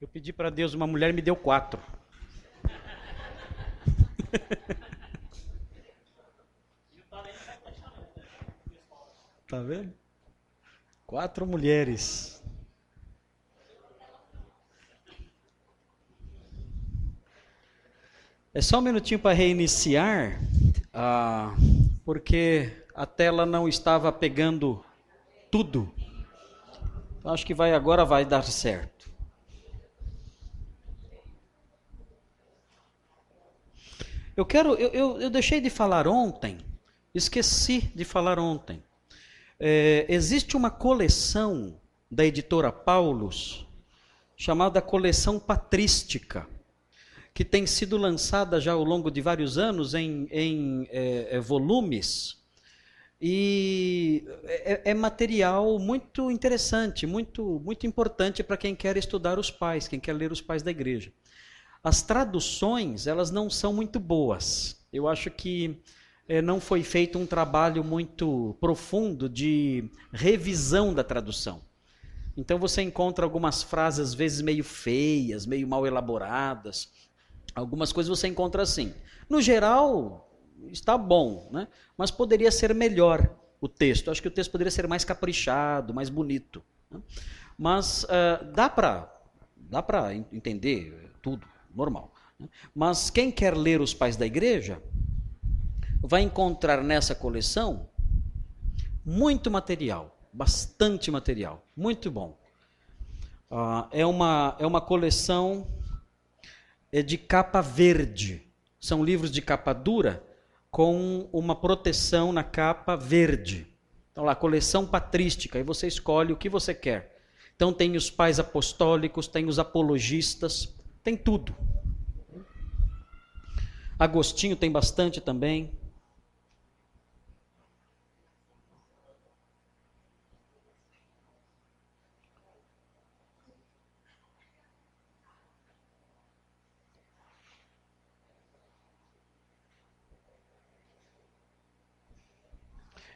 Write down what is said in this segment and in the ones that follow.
Eu pedi para Deus uma mulher e me deu quatro. Tá vendo? Quatro mulheres. É só um minutinho para reiniciar, ah, porque a tela não estava pegando tudo. Então acho que vai agora vai dar certo. Eu quero, eu, eu, eu deixei de falar ontem, esqueci de falar ontem. É, existe uma coleção da editora Paulus, chamada Coleção Patrística, que tem sido lançada já ao longo de vários anos em, em é, é volumes. E é, é, material muito interessante, muito, muito importante para quem quer estudar os pais, quem quer ler os pais da igreja. As traduções, elas não são muito boas. Eu acho que é, não foi feito um trabalho muito profundo de revisão da tradução. Então você encontra algumas frases, às vezes, meio feias, meio mal elaboradas. Algumas coisas você encontra assim. No geral, está bom, né? mas poderia ser melhor o texto. Acho que o texto poderia ser mais caprichado, mais bonito. Né? Mas uh, dá para dá entender tudo, normal. Né? Mas quem quer ler os pais da igreja, vai encontrar nessa coleção muito material, bastante material, muito bom. Uh, é, uma, é uma coleção é de capa verde. São livros de capa dura com uma proteção na capa verde. Então lá, coleção patrística, e você escolhe o que você quer. Então tem os pais apostólicos, tem os apologistas, tem tudo. Agostinho tem bastante também.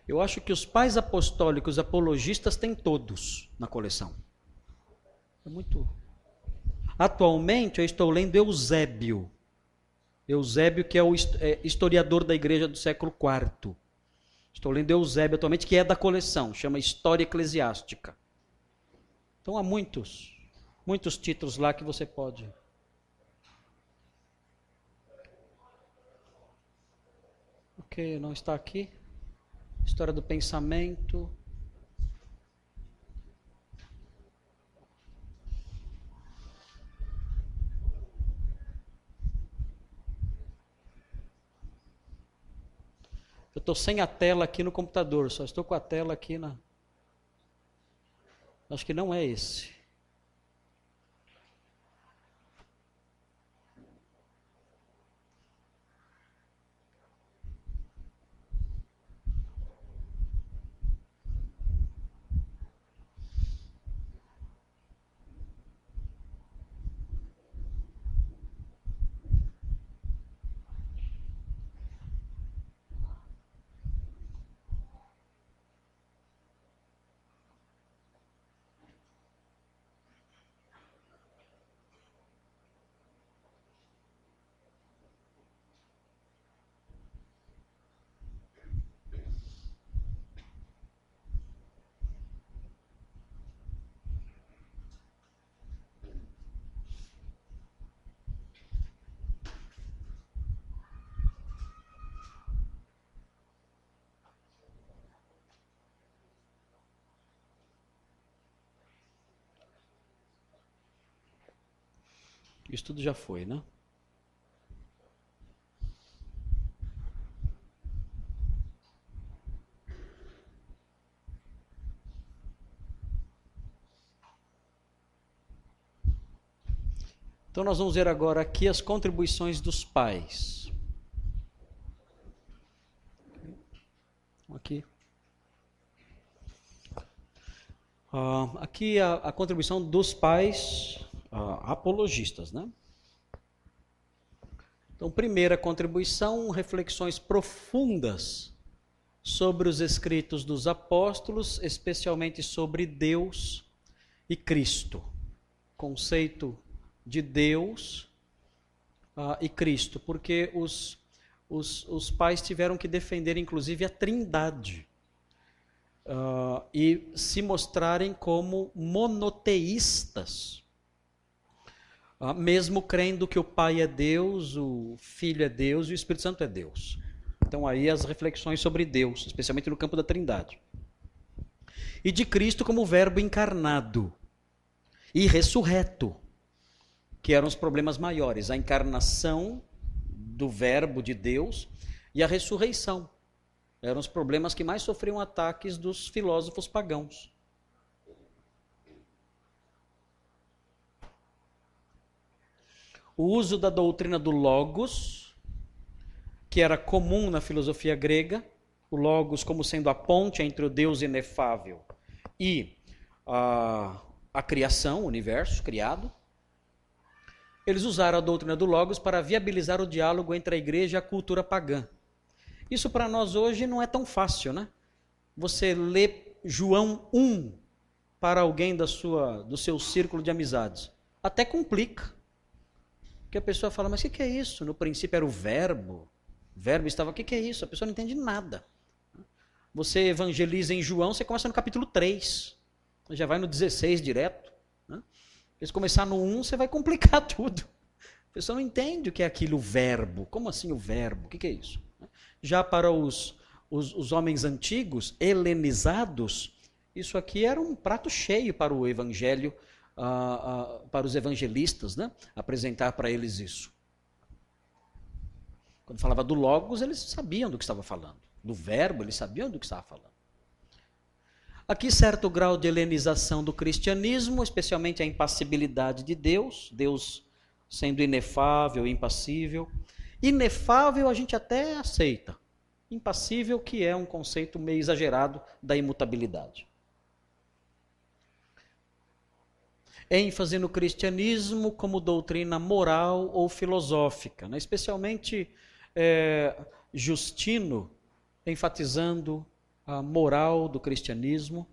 Eu acho que os pais apostólicos apologistas têm todos na coleção. É muito. Atualmente eu estou lendo Eusébio. Eusébio, que é o é, historiador da igreja do século IV. Estou lendo Eusébio atualmente, que é da coleção, chama História Eclesiástica. Então há muitos, muitos títulos lá que você pode. Ok, não está aqui? história do pensamento. Eu estou sem a tela aqui no computador, só estou com a tela aqui na. Acho que não é esse. Isso tudo já foi, né? Então nós vamos ver agora aqui as contribuições dos pais. Aqui. Uh, aqui a, a contribuição dos pais apologistas, né? Então, primeira contribuição, reflexões profundas sobre os escritos dos apóstolos, especialmente sobre Deus e Cristo. Conceito de Deus uh, e Cristo, porque os, os, os pais tiveram que defender, inclusive, a trindade. Uh, e se mostrarem como monoteístas, mesmo crendo que o Pai é Deus, o Filho é Deus e o Espírito Santo é Deus. Então, aí as reflexões sobre Deus, especialmente no campo da Trindade. E de Cristo como Verbo encarnado e ressurreto, que eram os problemas maiores: a encarnação do Verbo de Deus e a ressurreição. Eram os problemas que mais sofriam ataques dos filósofos pagãos. O uso da doutrina do Logos que era comum na filosofia grega, o Logos como sendo a ponte entre o Deus inefável e a, a criação, o universo criado. Eles usaram a doutrina do Logos para viabilizar o diálogo entre a igreja e a cultura pagã. Isso para nós hoje não é tão fácil, né? Você lê João 1 para alguém da sua, do seu círculo de amizades. Até complica. Porque a pessoa fala, mas o que é isso? No princípio era o verbo, verbo estava, o que, que é isso? A pessoa não entende nada. Você evangeliza em João, você começa no capítulo 3. Já vai no 16 direto. Né? Se começar no 1, você vai complicar tudo. A pessoa não entende o que é aquilo, o verbo. Como assim o verbo? O que, que é isso? Já para os, os, os homens antigos, helenizados, isso aqui era um prato cheio para o evangelho, para os evangelistas, né? apresentar para eles isso. Quando falava do Logos, eles sabiam do que estava falando. Do verbo, eles sabiam do que estava falando. Aqui, certo grau de helenização do cristianismo, especialmente a impassibilidade de Deus, Deus sendo inefável, impassível. Inefável a gente até aceita. Impassível, que é um conceito meio exagerado da imutabilidade. Ênfase no cristianismo como doutrina moral ou filosófica, né? especialmente é, Justino, enfatizando a moral do cristianismo,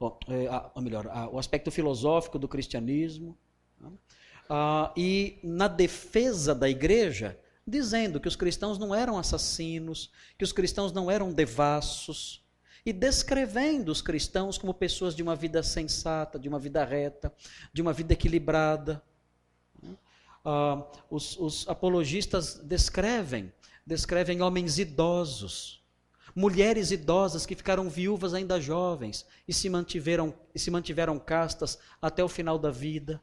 ou, é, ou melhor, a, o aspecto filosófico do cristianismo, né? ah, e na defesa da igreja, dizendo que os cristãos não eram assassinos, que os cristãos não eram devassos, e descrevendo os cristãos como pessoas de uma vida sensata, de uma vida reta, de uma vida equilibrada. Ah, os, os apologistas descrevem descrevem homens idosos, mulheres idosas que ficaram viúvas ainda jovens e se mantiveram, e se mantiveram castas até o final da vida.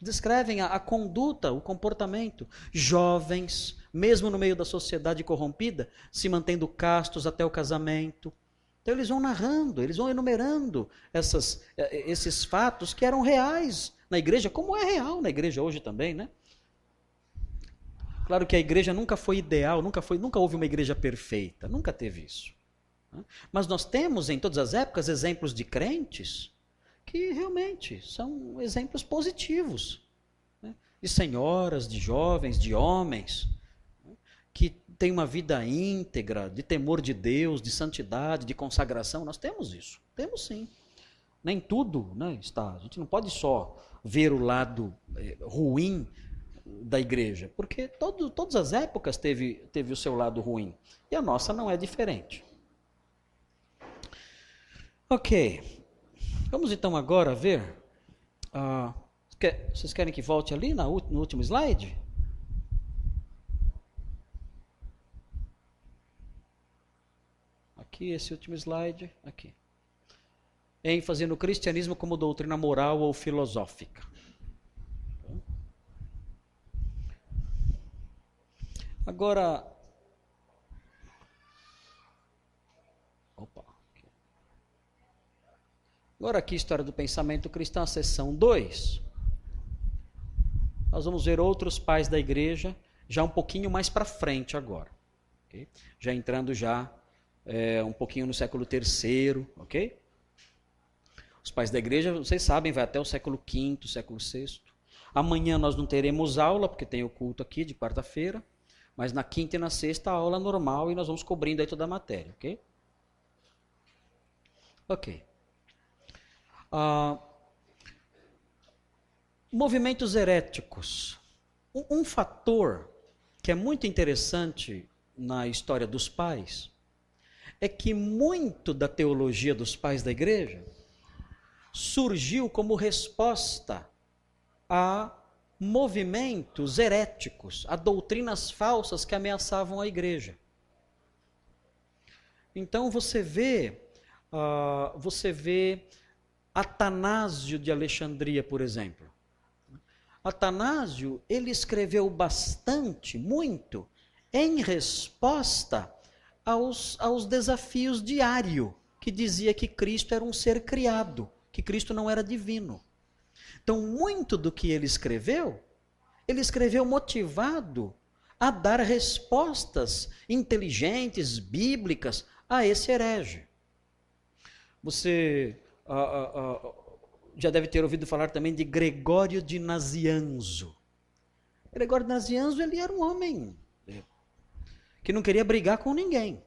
Descrevem a, a conduta, o comportamento. Jovens, mesmo no meio da sociedade corrompida, se mantendo castos até o casamento. Então eles vão narrando, eles vão enumerando essas, eh, esses fatos que eram reais na igreja, como é real na igreja hoje também, né? Claro que a igreja nunca foi ideal, nunca foi, nunca houve uma igreja perfeita, nunca teve isso. Né? Mas nós temos em todas as épocas exemplos de crentes que realmente são exemplos positivos, né? de senhoras, de jovens, de homens né? que têm uma vida íntegra, de temor de Deus, de santidade, de consagração. Nós temos isso, temos sim. Nem tudo né, está. A gente não pode só ver o lado eh, ruim da igreja? Porque todo, todas as épocas teve, teve o seu lado ruim. E a nossa não é diferente. Ok. Vamos então agora ver. Uh, vocês querem que volte ali na, no último slide? Aqui, esse último slide. Aqui. ênfase no cristianismo como doutrina moral ou filosófica. Agora. Opa. Agora aqui, história do pensamento cristão, seção 2. Nós vamos ver outros pais da igreja, já um pouquinho mais para frente agora. Okay? Já entrando já é, um pouquinho no século terceiro, ok? Os pais da igreja, vocês sabem, vai até o século V, século VI. Amanhã nós não teremos aula, porque tem o culto aqui de quarta-feira. Mas na quinta e na sexta a aula normal e nós vamos cobrindo aí toda a matéria, ok? Ok. Uh, Movimentos heréticos. Um, um fator que é muito interessante na história dos pais é que muito da teologia dos pais da igreja surgiu como resposta a movimentos heréticos, a doutrinas falsas que ameaçavam a igreja. Então você vê, uh, você vê Atanásio de Alexandria, por exemplo. Atanásio, ele escreveu bastante, muito, em resposta aos, aos desafios diários, que dizia que Cristo era um ser criado, que Cristo não era divino. Então, muito do que ele escreveu, ele escreveu motivado a dar respostas inteligentes, bíblicas, a esse herege. Você ah, ah, ah, já deve ter ouvido falar também de Gregório de Nazianzo. Gregório de Nazianzo ele era um homem que não queria brigar com ninguém.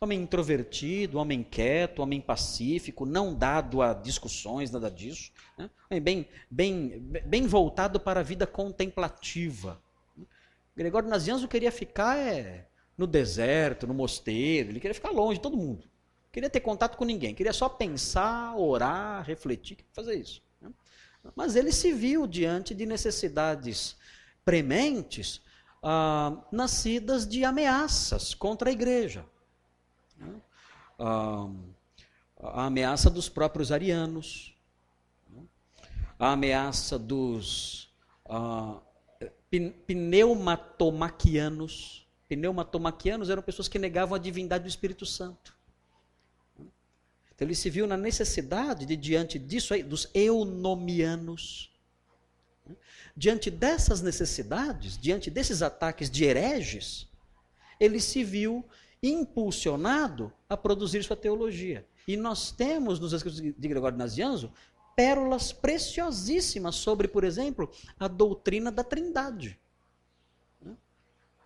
Homem introvertido, homem quieto, homem pacífico, não dado a discussões, nada disso. Né? Bem, bem, bem voltado para a vida contemplativa. Gregório Nazianzo queria ficar é, no deserto, no mosteiro, ele queria ficar longe de todo mundo. Queria ter contato com ninguém, queria só pensar, orar, refletir, fazer isso. Né? Mas ele se viu diante de necessidades prementes, ah, nascidas de ameaças contra a igreja. Né? Ah, a ameaça dos próprios arianos, né? a ameaça dos ah, pneumatomaquianos, pneumatomaquianos eram pessoas que negavam a divindade do Espírito Santo. Então ele se viu na necessidade de, diante disso dos eunomianos. Diante dessas necessidades, diante desses ataques de hereges, ele se viu impulsionado a produzir sua teologia. E nós temos nos escritos de Gregório de Nazianzo pérolas preciosíssimas sobre, por exemplo, a doutrina da Trindade.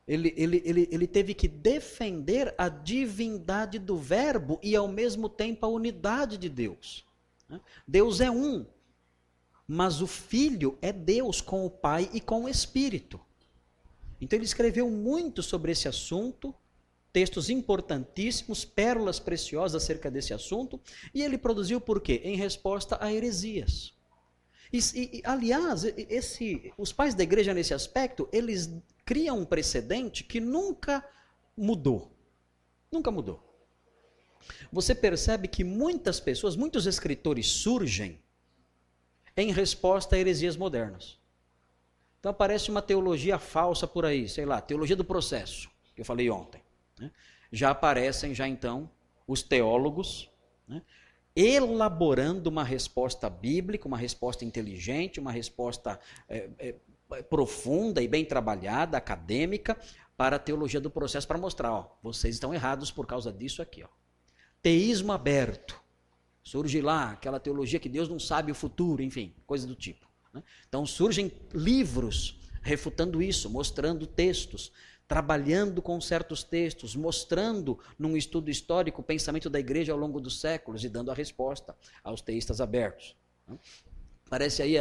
Ele, ele, ele, ele teve que defender a divindade do Verbo e, ao mesmo tempo, a unidade de Deus. Deus é um, mas o Filho é Deus com o Pai e com o Espírito. Então, ele escreveu muito sobre esse assunto, textos importantíssimos, pérolas preciosas acerca desse assunto, e ele produziu por quê? Em resposta a heresias. E, e, aliás, esse, os pais da igreja nesse aspecto, eles cria um precedente que nunca mudou. Nunca mudou. Você percebe que muitas pessoas, muitos escritores surgem em resposta a heresias modernas. Então aparece uma teologia falsa por aí, sei lá, teologia do processo, que eu falei ontem. Né? Já aparecem, já então, os teólogos, né? elaborando uma resposta bíblica, uma resposta inteligente, uma resposta é, é, profunda e bem trabalhada, acadêmica, para a teologia do processo, para mostrar, ó, vocês estão errados por causa disso aqui. Ó. Teísmo aberto. Surge lá aquela teologia que Deus não sabe o futuro, enfim, coisa do tipo. Né? Então surgem livros refutando isso, mostrando textos, trabalhando com certos textos, mostrando num estudo histórico o pensamento da igreja ao longo dos séculos e dando a resposta aos teístas abertos. Né? Parece aí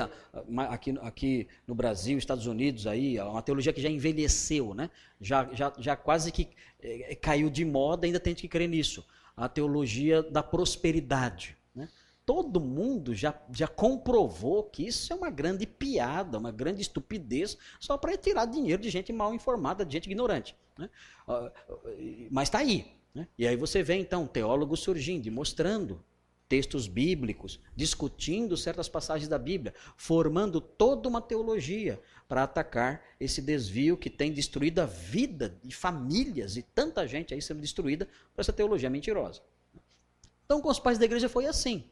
aqui, aqui no Brasil, Estados Unidos, aí, uma teologia que já envelheceu, né? já, já, já quase que é, caiu de moda, ainda tem que crer nisso. A teologia da prosperidade. Né? Todo mundo já, já comprovou que isso é uma grande piada, uma grande estupidez, só para tirar dinheiro de gente mal informada, de gente ignorante. Né? Mas está aí. Né? E aí você vê, então, teólogos surgindo e mostrando textos bíblicos, discutindo certas passagens da Bíblia, formando toda uma teologia para atacar esse desvio que tem destruído a vida de famílias e tanta gente aí sendo destruída por essa teologia mentirosa. Então, com os pais da igreja foi assim.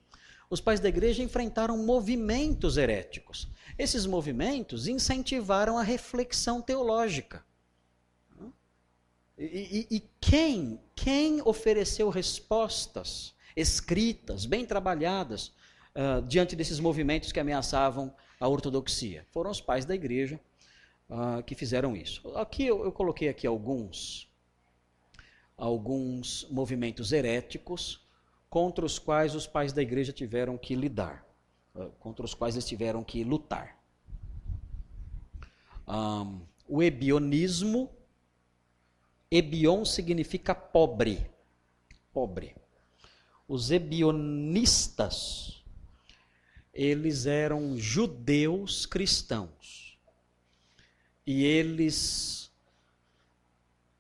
Os pais da igreja enfrentaram movimentos heréticos. Esses movimentos incentivaram a reflexão teológica. E, e, e quem, quem ofereceu respostas escritas, bem trabalhadas, uh, diante desses movimentos que ameaçavam a ortodoxia. Foram os pais da igreja uh, que fizeram isso. Aqui eu, eu, coloquei aqui alguns, alguns movimentos heréticos contra os quais os pais da igreja tiveram que lidar. uh, contra os quais eles tiveram que lutar. Um, o ebionismo, ebion significa pobre, pobre. Os ebionistas, eles eram judeus cristãos. E eles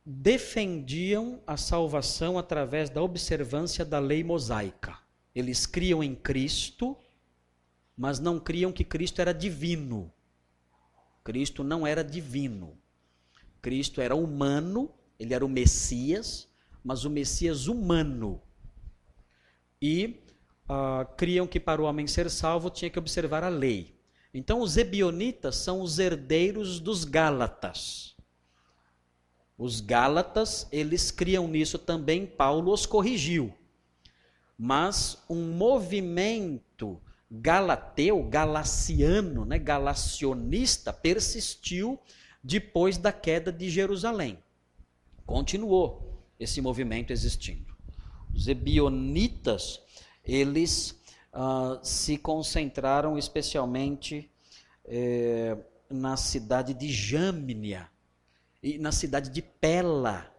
defendiam a salvação através da observância da lei mosaica. Eles criam em Cristo, mas não criam que Cristo era divino. Cristo não era divino. Cristo era humano, ele era o Messias, mas o Messias humano. E uh, criam que para o homem ser salvo tinha que observar a lei. Então os ebionitas são os herdeiros dos Gálatas. Os Gálatas, eles criam nisso também, Paulo os corrigiu. Mas um movimento galateu, galaciano, né, galacionista, persistiu depois da queda de Jerusalém. Continuou esse movimento existindo. Os ebionitas, eles uh, se concentraram especialmente eh, na cidade de Jâmnia, e na cidade de Pela,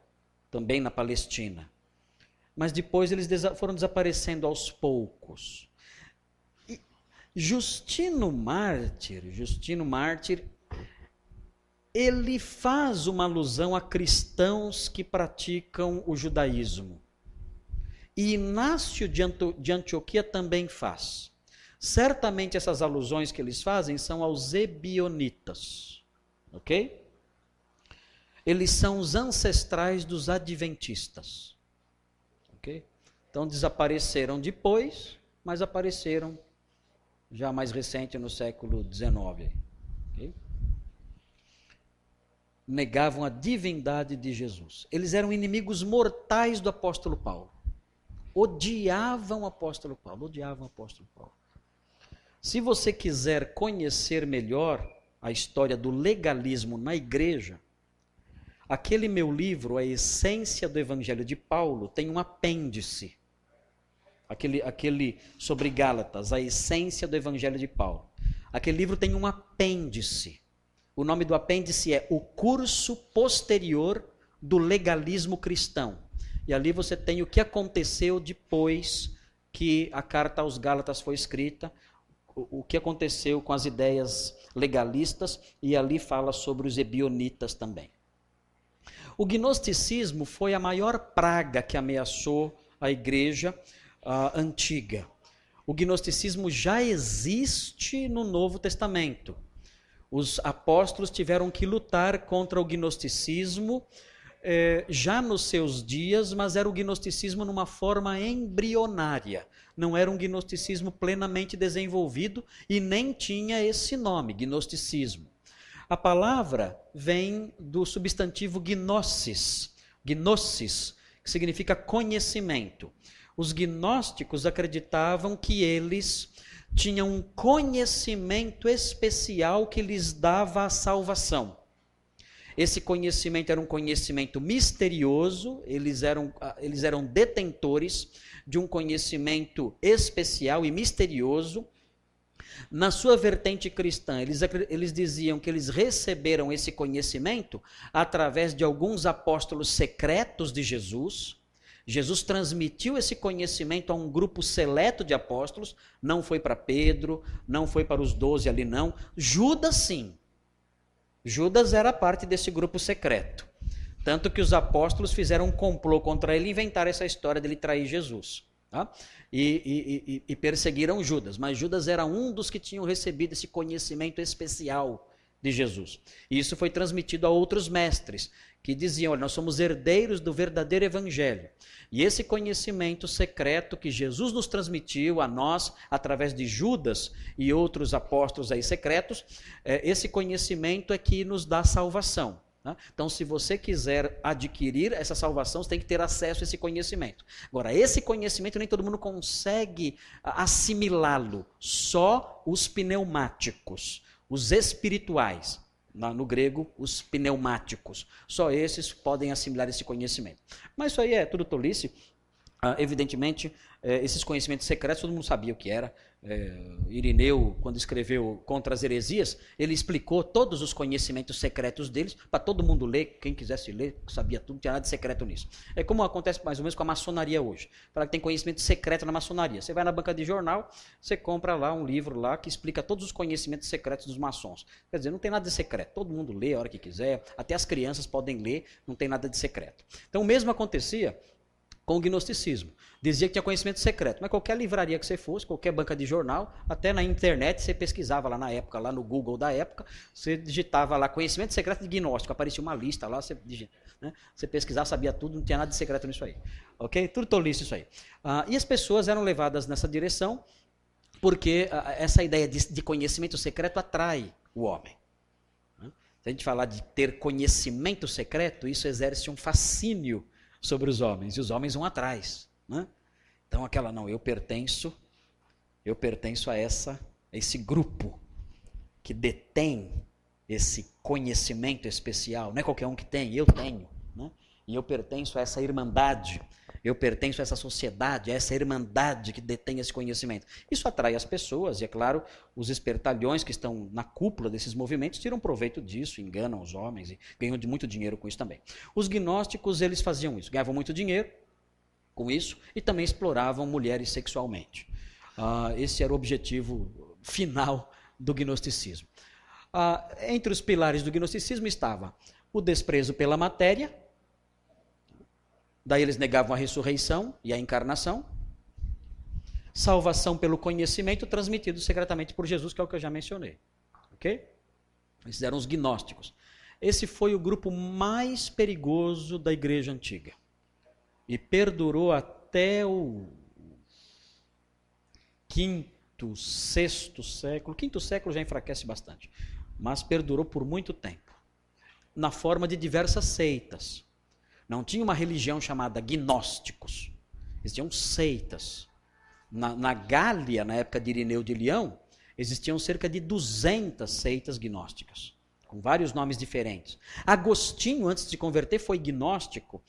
também na Palestina. Mas depois eles foram desaparecendo aos poucos. E Justino Mártir, Justino Mártir, ele faz uma alusão a cristãos que praticam o judaísmo. E Inácio de Antioquia também faz. Certamente essas alusões que eles fazem são aos ebionitas. Ok? eles são os ancestrais dos adventistas. Ok? Então desapareceram depois, mas apareceram já mais recente no século XIX. Okay? Negavam a divindade de Jesus. Eles eram inimigos mortais do apóstolo Paulo. Odiavam o apóstolo Paulo, odiavam o apóstolo Paulo. Se você quiser conhecer melhor a história do legalismo na igreja, Aquele meu livro, A Essência do Evangelho de Paulo, tem um apêndice. Aquele, aquele sobre Gálatas, A Essência do Evangelho de Paulo. Aquele livro tem um apêndice. O nome do apêndice é O Curso Posterior do Legalismo Cristão. E ali você tem o que aconteceu depois que a carta aos Gálatas foi escrita, o, que aconteceu com as ideias legalistas, e ali fala sobre os ebionitas também. O gnosticismo foi a maior praga que ameaçou a igreja uh, antiga. O gnosticismo já existe no Novo Testamento. Os apóstolos tiveram que lutar contra o gnosticismo eh, já nos seus dias, mas era o gnosticismo numa forma embrionária. Não era um gnosticismo plenamente desenvolvido e nem tinha esse nome, gnosticismo. A palavra vem do substantivo gnosis, gnosis, que significa conhecimento. Os gnósticos acreditavam que eles tinham um conhecimento especial que lhes dava a salvação. Esse conhecimento era um conhecimento misterioso, eles eram, ah, eles eram detentores de um conhecimento especial e misterioso na sua vertente cristã, eles, eles diziam que eles receberam esse conhecimento através de alguns apóstolos secretos de Jesus. Jesus transmitiu esse conhecimento a um grupo seleto de apóstolos, não foi para Pedro, não foi para os doze ali, não. Judas, sim. Judas era parte desse grupo secreto. Tanto que os apóstolos fizeram um complô contra ele e inventaram essa história dele trair Jesus. Tá? E, e, e, perseguiram Judas, mas Judas era um dos que tinham recebido esse conhecimento especial de Jesus. E isso foi transmitido a outros mestres, que diziam: olha, nós somos herdeiros do verdadeiro evangelho. E esse conhecimento secreto que Jesus nos transmitiu a nós, através de Judas e outros apóstolos aí secretos, é, esse conhecimento é que nos dá salvação. Né? Então, se você quiser adquirir essa salvação, você tem que ter acesso a esse conhecimento. Agora, esse conhecimento nem todo mundo consegue assimilá-lo, só os pneumáticos, os espirituais. No grego, os pneumáticos. Só esses podem assimilar esse conhecimento. Mas isso aí é tudo tolice. ah, evidentemente, eh, esses conhecimentos secretos todo mundo sabia o que era. É, Irineu, quando escreveu Contra as Heresias, ele explicou todos os conhecimentos secretos deles para todo mundo ler. Quem quisesse ler, sabia tudo, não tinha nada de secreto nisso. É como acontece mais ou menos com a maçonaria hoje. Fala que tem conhecimento secreto na maçonaria. Você vai na banca de jornal, você compra lá um livro lá que explica todos os conhecimentos secretos dos maçons. Quer dizer, não tem nada de secreto. Todo mundo lê a hora que quiser, até as crianças podem ler, não tem nada de secreto. Então o mesmo acontecia com o gnosticismo. Dizia que tinha conhecimento secreto, mas qualquer livraria que você fosse, qualquer banca de jornal, até na internet, você pesquisava lá na época, lá no Google da época, você digitava lá conhecimento secreto de gnóstico, aparecia uma lista lá, você, né, você pesquisava, sabia tudo, não tinha nada de secreto nisso aí. Ok? Tudo tolice isso aí. Ah, e as pessoas eram levadas nessa direção porque ah, essa ideia de, de conhecimento secreto atrai o homem. Se a gente falar de ter conhecimento secreto, isso exerce um fascínio sobre os homens, e os homens vão atrás. Né? Então aquela, não, eu pertenço, eu pertenço a essa, a esse grupo que detém esse conhecimento especial. Não é qualquer um que tem, eu tenho. Né? E eu pertenço a essa irmandade, eu pertenço a essa sociedade, a essa irmandade que detém esse conhecimento. Isso atrai as pessoas, e é claro, os espertalhões que estão na cúpula desses movimentos tiram proveito disso, enganam os homens e ganham de muito dinheiro com isso também. Os gnósticos, eles faziam isso, ganhavam muito dinheiro com isso e também exploravam mulheres sexualmente. Uh, esse era o objetivo final do gnosticismo. Uh, entre os pilares do gnosticismo estava o desprezo pela matéria, Daí eles negavam a ressurreição e a encarnação. Salvação pelo conhecimento transmitido secretamente por Jesus, que é o que eu já mencionei. Ok? Esses eram os gnósticos. Esse foi o grupo mais perigoso da igreja antiga. E perdurou até o quinto, sexto século. Quinto século já enfraquece bastante. Mas perdurou por muito tempo. Na forma de diversas seitas. Não tinha uma religião chamada gnósticos. Existiam seitas. Na, na Gália, na época de Irineu de Leão, existiam cerca de 200 seitas gnósticas, com vários nomes diferentes. Agostinho, antes de se converter, foi gnóstico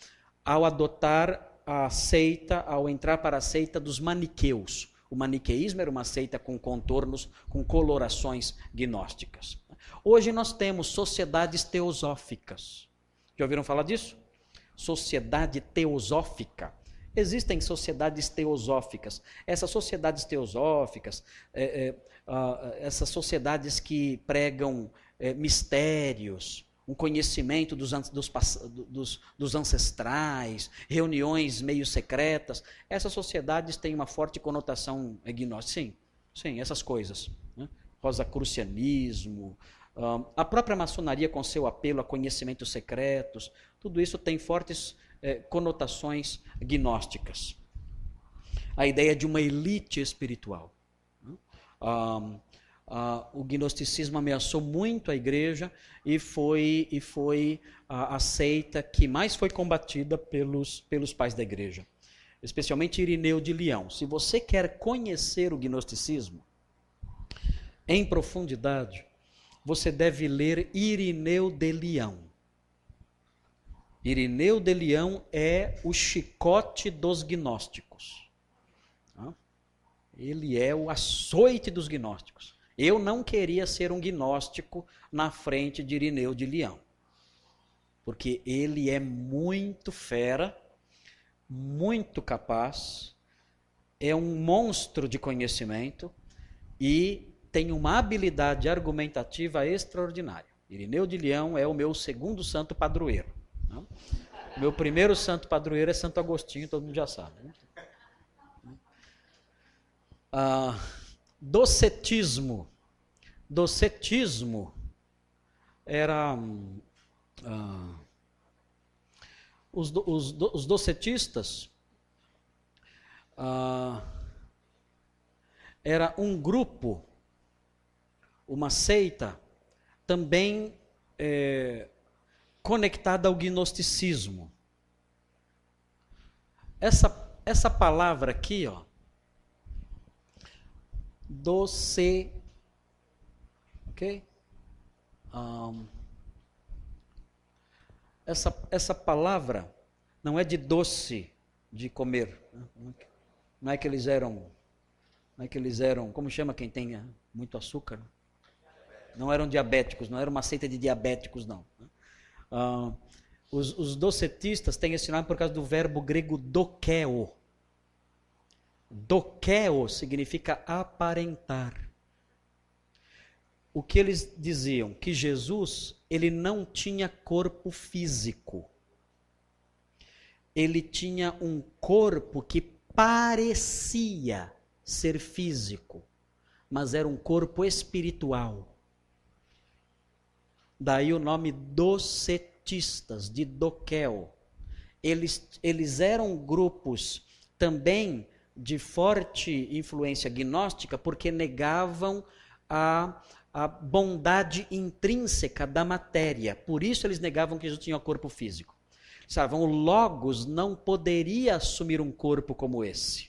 ao adotar a seita, ao entrar para a seita dos maniqueus. O maniqueísmo era uma seita com contornos, com colorações gnósticas. Hoje nós temos sociedades teosóficas. Já ouviram falar disso? Sociedade teosófica. Existem sociedades teosóficas. Essas sociedades teosóficas, é, é, essas sociedades que pregam é, mistérios, um conhecimento dos, dos, dos, dos, ancestrais, reuniões meio secretas, essas sociedades têm uma forte conotação gnóstica. Sim, sim, essas coisas. Né? Rosacrucianismo, uh, a própria maçonaria com seu apelo a conhecimentos secretos, tudo isso tem fortes eh, conotações gnósticas. A ideia de uma elite espiritual. Ah, ah, o gnosticismo ameaçou muito a igreja e foi, e foi a, a seita que mais foi combatida pelos, pelos pais da igreja, especialmente Irineu de Leão. Se você quer conhecer o gnosticismo em profundidade, você deve ler Irineu de Leão. Irineu de Leão é o chicote dos gnósticos. Ele é o açoite dos gnósticos. Eu não queria ser um gnóstico na frente de Irineu de Leão. Porque ele é muito fera, muito capaz, é um monstro de conhecimento e tem uma habilidade argumentativa extraordinária. Irineu de Leão é o meu segundo santo padroeiro. Não? Meu primeiro santo padroeiro é Santo Agostinho, todo mundo já sabe. Né? Ah, docetismo. Docetismo era. Ah, os, os, os, docetistas ah, era um grupo, uma seita, também é, conectada ao gnosticismo. Essa, essa palavra aqui, ó, doce, ok? Um, essa, essa palavra não é de doce, de comer. Não é que eles eram, não é que eles eram, como chama quem tem muito açúcar? Não eram diabéticos, não era uma seita de diabéticos, não. Uh, os, os, docetistas têm esse nome por causa do verbo grego dokeo. Dokeo significa aparentar. O que eles diziam? Que Jesus, ele não tinha corpo físico. Ele tinha um corpo que parecia ser físico, mas era um corpo espiritual. Daí o nome docetistas, de Doquel. Eles, eles eram grupos também de forte influência gnóstica, porque negavam a, a bondade intrínseca da matéria. Por isso eles negavam que Jesus tinha um corpo físico. Sabe, o Logos não poderia assumir um corpo como esse.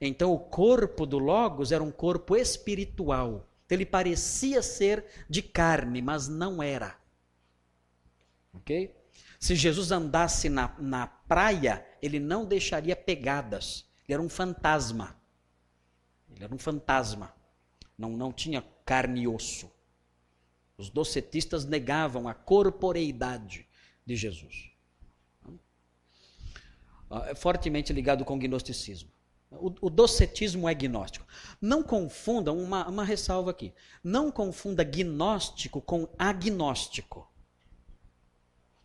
Então, o corpo do Logos era um corpo espiritual. Então, ele parecia ser de carne, mas não era. Ok? Se Jesus andasse na, na praia, ele não deixaria pegadas. Ele era um fantasma. Ele era um fantasma. Não, não tinha carne e osso. Os docetistas negavam a corporeidade de Jesus. Ah, é fortemente ligado com o gnosticismo. O, o docetismo é gnóstico. Não confunda, uma, uma ressalva aqui, não confunda gnóstico com agnóstico.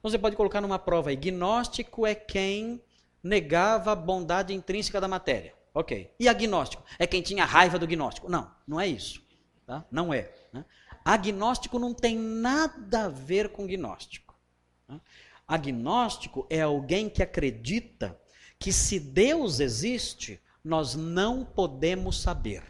Você pode colocar numa prova aí, gnóstico é quem negava a bondade intrínseca da matéria. Ok. E agnóstico? É quem tinha raiva do gnóstico. Não, não é isso. Tá? Não é. Né? Agnóstico não tem nada a ver com gnóstico. Né? Agnóstico é alguém que acredita que se Deus existe, nós não podemos saber.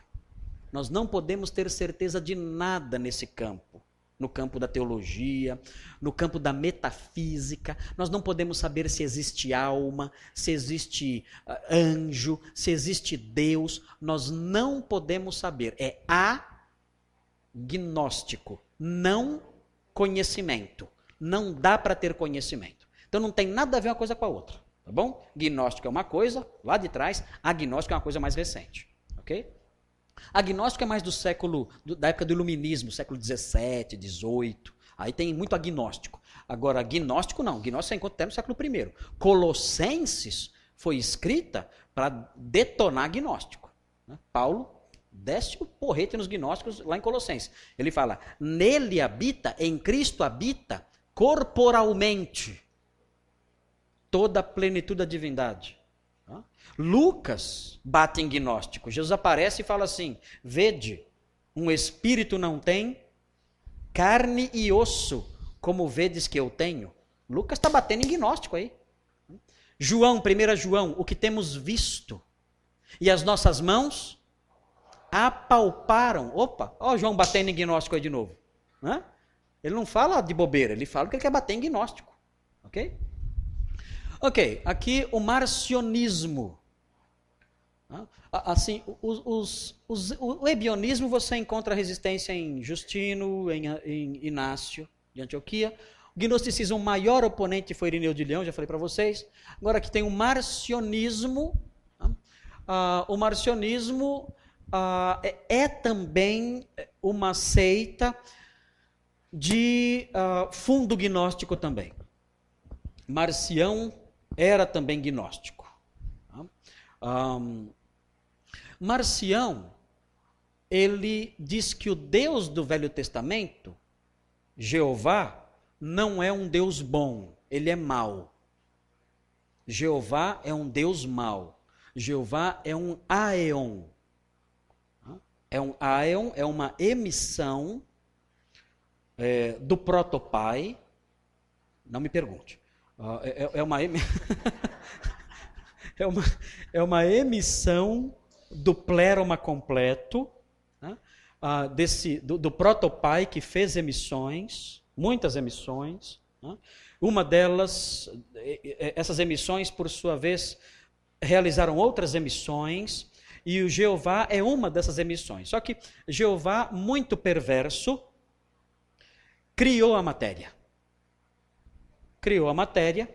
Nós não podemos ter certeza de nada nesse campo. No campo da teologia, no campo da metafísica, nós não podemos saber se existe alma, se existe uh, anjo, se existe Deus, nós não podemos saber. É agnóstico, não conhecimento. Não dá para ter conhecimento. Então não tem nada a ver uma coisa com a outra. Tá bom? Gnóstico é uma coisa, lá de trás, agnóstico é uma coisa mais recente. Ok? Agnóstico é mais do século, do, da época do iluminismo, século 17, 18. Aí tem muito agnóstico. Agora, gnóstico não. Gnóstico você encontra até no século I. Colossenses foi escrita para detonar gnóstico. Né? Paulo desce o porrete nos gnósticos lá em Colossenses. Ele fala: nele habita, em Cristo habita, corporalmente toda a plenitude da divindade. Lucas bate em gnóstico. Jesus aparece e fala assim: Vede, um espírito não tem carne e osso, como vedes que eu tenho. Lucas está batendo em gnóstico aí. João, 1 João, o que temos visto e as nossas mãos apalparam. Opa, ó, João batendo em gnóstico aí de novo. Ele não fala de bobeira, ele fala que ele quer bater em gnóstico. Ok? Ok, aqui o marcionismo. Assim, os, os, os, o ebionismo você encontra resistência em Justino, em, em Inácio de Antioquia. O gnosticismo, o maior oponente foi Irineu de Leão, já falei para vocês. Agora aqui tem o marcionismo. Uh, o marcionismo uh, é, é, também uma seita de uh, fundo gnóstico também. Marcião era também gnóstico. Um, Marcião, ele diz que o Deus do Velho Testamento, Jeová, não é um Deus bom, ele é mau. Jeová é um Deus mau. Jeová é um aeon. É um aeon, é uma emissão é, do protopai. Não me pergunte. Uh, é, é, uma em... é, uma, é uma emissão do pleroma completo, né? uh, desse, do, do protopai que fez emissões, muitas emissões. Né? Uma delas, essas emissões, por sua vez, realizaram outras emissões, e o Jeová é uma dessas emissões. Só que Jeová, muito perverso, criou a matéria criou a matéria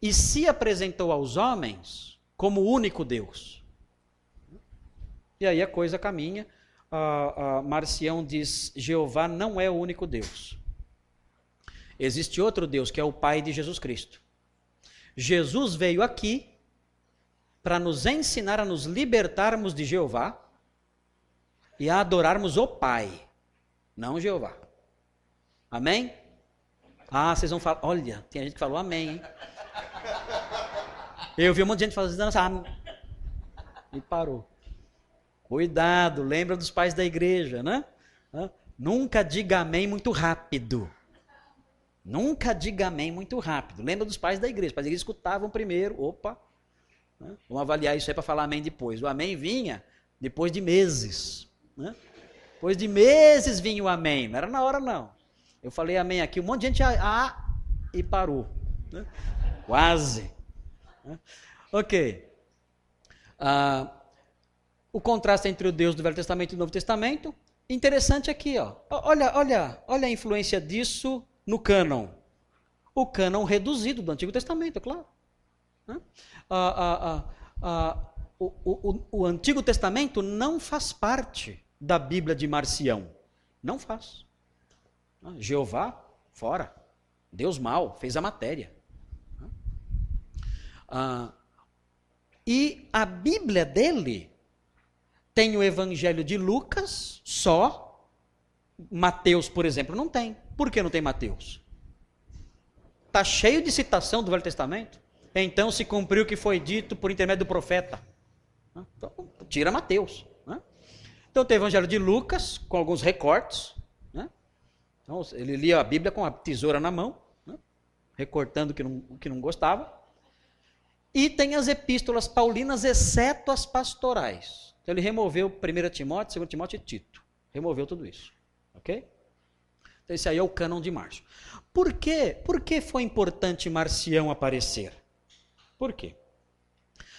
e se apresentou aos homens como único Deus. E aí a coisa caminha. Uh, uh, Marcião diz: Jeová não é o único Deus. Existe outro Deus que é o Pai de Jesus Cristo. Jesus veio aqui para nos ensinar a nos libertarmos de Jeová e a adorarmos o Pai, não Jeová. Amém? Ah, vocês vão falar. Olha, tem gente que falou amém, hein? Eu vi um monte de gente fazendo assim, e parou. Cuidado, lembra dos pais da igreja, né? Nunca diga amém muito rápido. Nunca diga amém muito rápido. Lembra dos pais da igreja. Os pais da igreja escutavam primeiro. Opa. Né? Vamos avaliar isso aí para falar amém depois. O amém vinha depois de meses. Né? Depois de meses vinha o amém. Não era na hora, não. Eu falei amém aqui. Um monte de gente ah, ah e parou. Né? Quase. Né? Ok. Ah, o contraste entre o Deus do Velho Testamento e do Novo Testamento. Interessante aqui, ó. Olha, olha, olha a influência disso no cânon? O cânon reduzido do Antigo Testamento, é claro. Ah, ah, o, o, o Antigo Testamento não faz parte da Bíblia de Marcião. Não faz. Jeová, fora. Deus mal, fez a matéria. Ah, e a Bíblia dele tem o Evangelho de Lucas só. Mateus, por exemplo, não tem. Por que não tem Mateus? Está cheio de citação do Velho Testamento. Então se cumpriu o que foi dito por intermédio do profeta. Então, tira Mateus. Né? Então tem o Evangelho de Lucas, com alguns recortes. Então, ele lia a Bíblia com a tesoura na mão, né? recortando o que, não, o que não gostava. E tem as epístolas paulinas, exceto as pastorais. Então ele removeu 1 Timóteo, 2 Timóteo e Tito. Removeu tudo isso. Ok? Então, esse aí é o cânon de Márcio. Por quê? Por que foi importante Marcião aparecer? Por quê?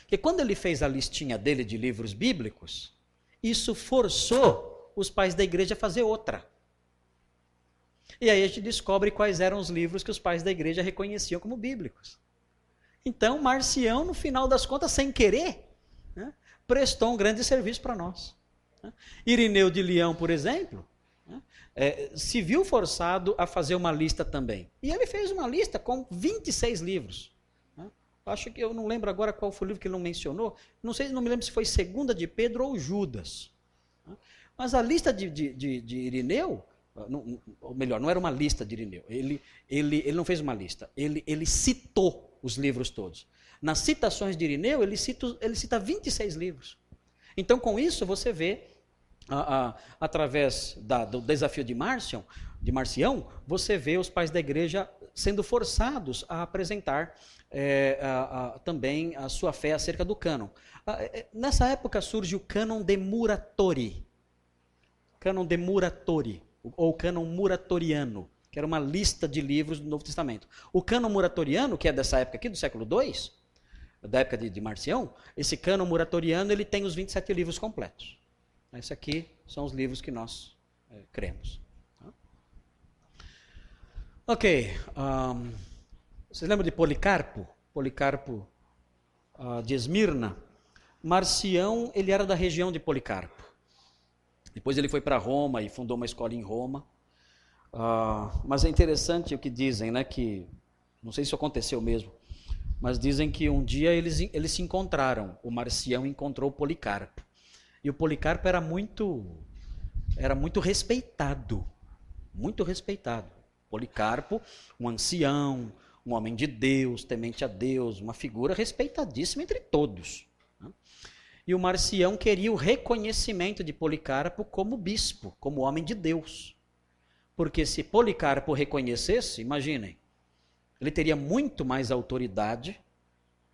Porque quando ele fez a listinha dele de livros bíblicos, isso forçou os pais da igreja a fazer outra. E aí a gente descobre quais eram os livros que os pais da igreja reconheciam como bíblicos. Então, Marcião, no final das contas, sem querer, né, prestou um grande serviço para nós. Né. Irineu de Leão, por exemplo, é, se viu forçado a fazer uma lista também. E ele fez uma lista com 26 livros. Né? Acho que eu não lembro agora qual foi o livro que ele não mencionou. Não sei, não me lembro se foi Segunda de Pedro ou Judas. Né? Mas a lista de, de, de, de Irineu, não, ou melhor, não era uma lista de Irineu. Ele, ele, ele não fez uma lista. Ele, ele citou os livros todos. Nas citações de Irineu, ele cita, ele cita 26 livros. Então, com isso, você vê a, a, através da, do desafio de Márcio, de Marcião, você vê os pais da igreja sendo forçados a apresentar é, a, também a sua fé acerca do cânon. É, nessa época surge o cânon de Muratori, cânon de Muratori, ou cânon muratoriano, que era uma lista de livros do Novo Testamento. O cânon muratoriano, que é dessa época aqui, do século II, da época de, de Marcião, esse cânon muratoriano ele tem os 27 livros completos. Esses aqui são os livros que nós é, cremos. Tá? Ok. Um, vocês lembram de Policarpo? Policarpo uh, de Esmirna? Marcião, ele era da região de Policarpo. Depois ele foi para Roma e fundou uma escola em Roma. Uh, mas é interessante o que dizem, né? Que não sei se aconteceu mesmo, mas dizem que um dia eles, eles se encontraram. O Marcião encontrou o Policarpo. E o Policarpo era muito era muito respeitado, muito respeitado. Policarpo, um ancião, um homem de Deus, temente a Deus, uma figura respeitadíssima entre todos. E o Marcião queria o reconhecimento de Policarpo como bispo, como homem de Deus. Porque se Policarpo reconhecesse, imaginem, ele teria muito mais autoridade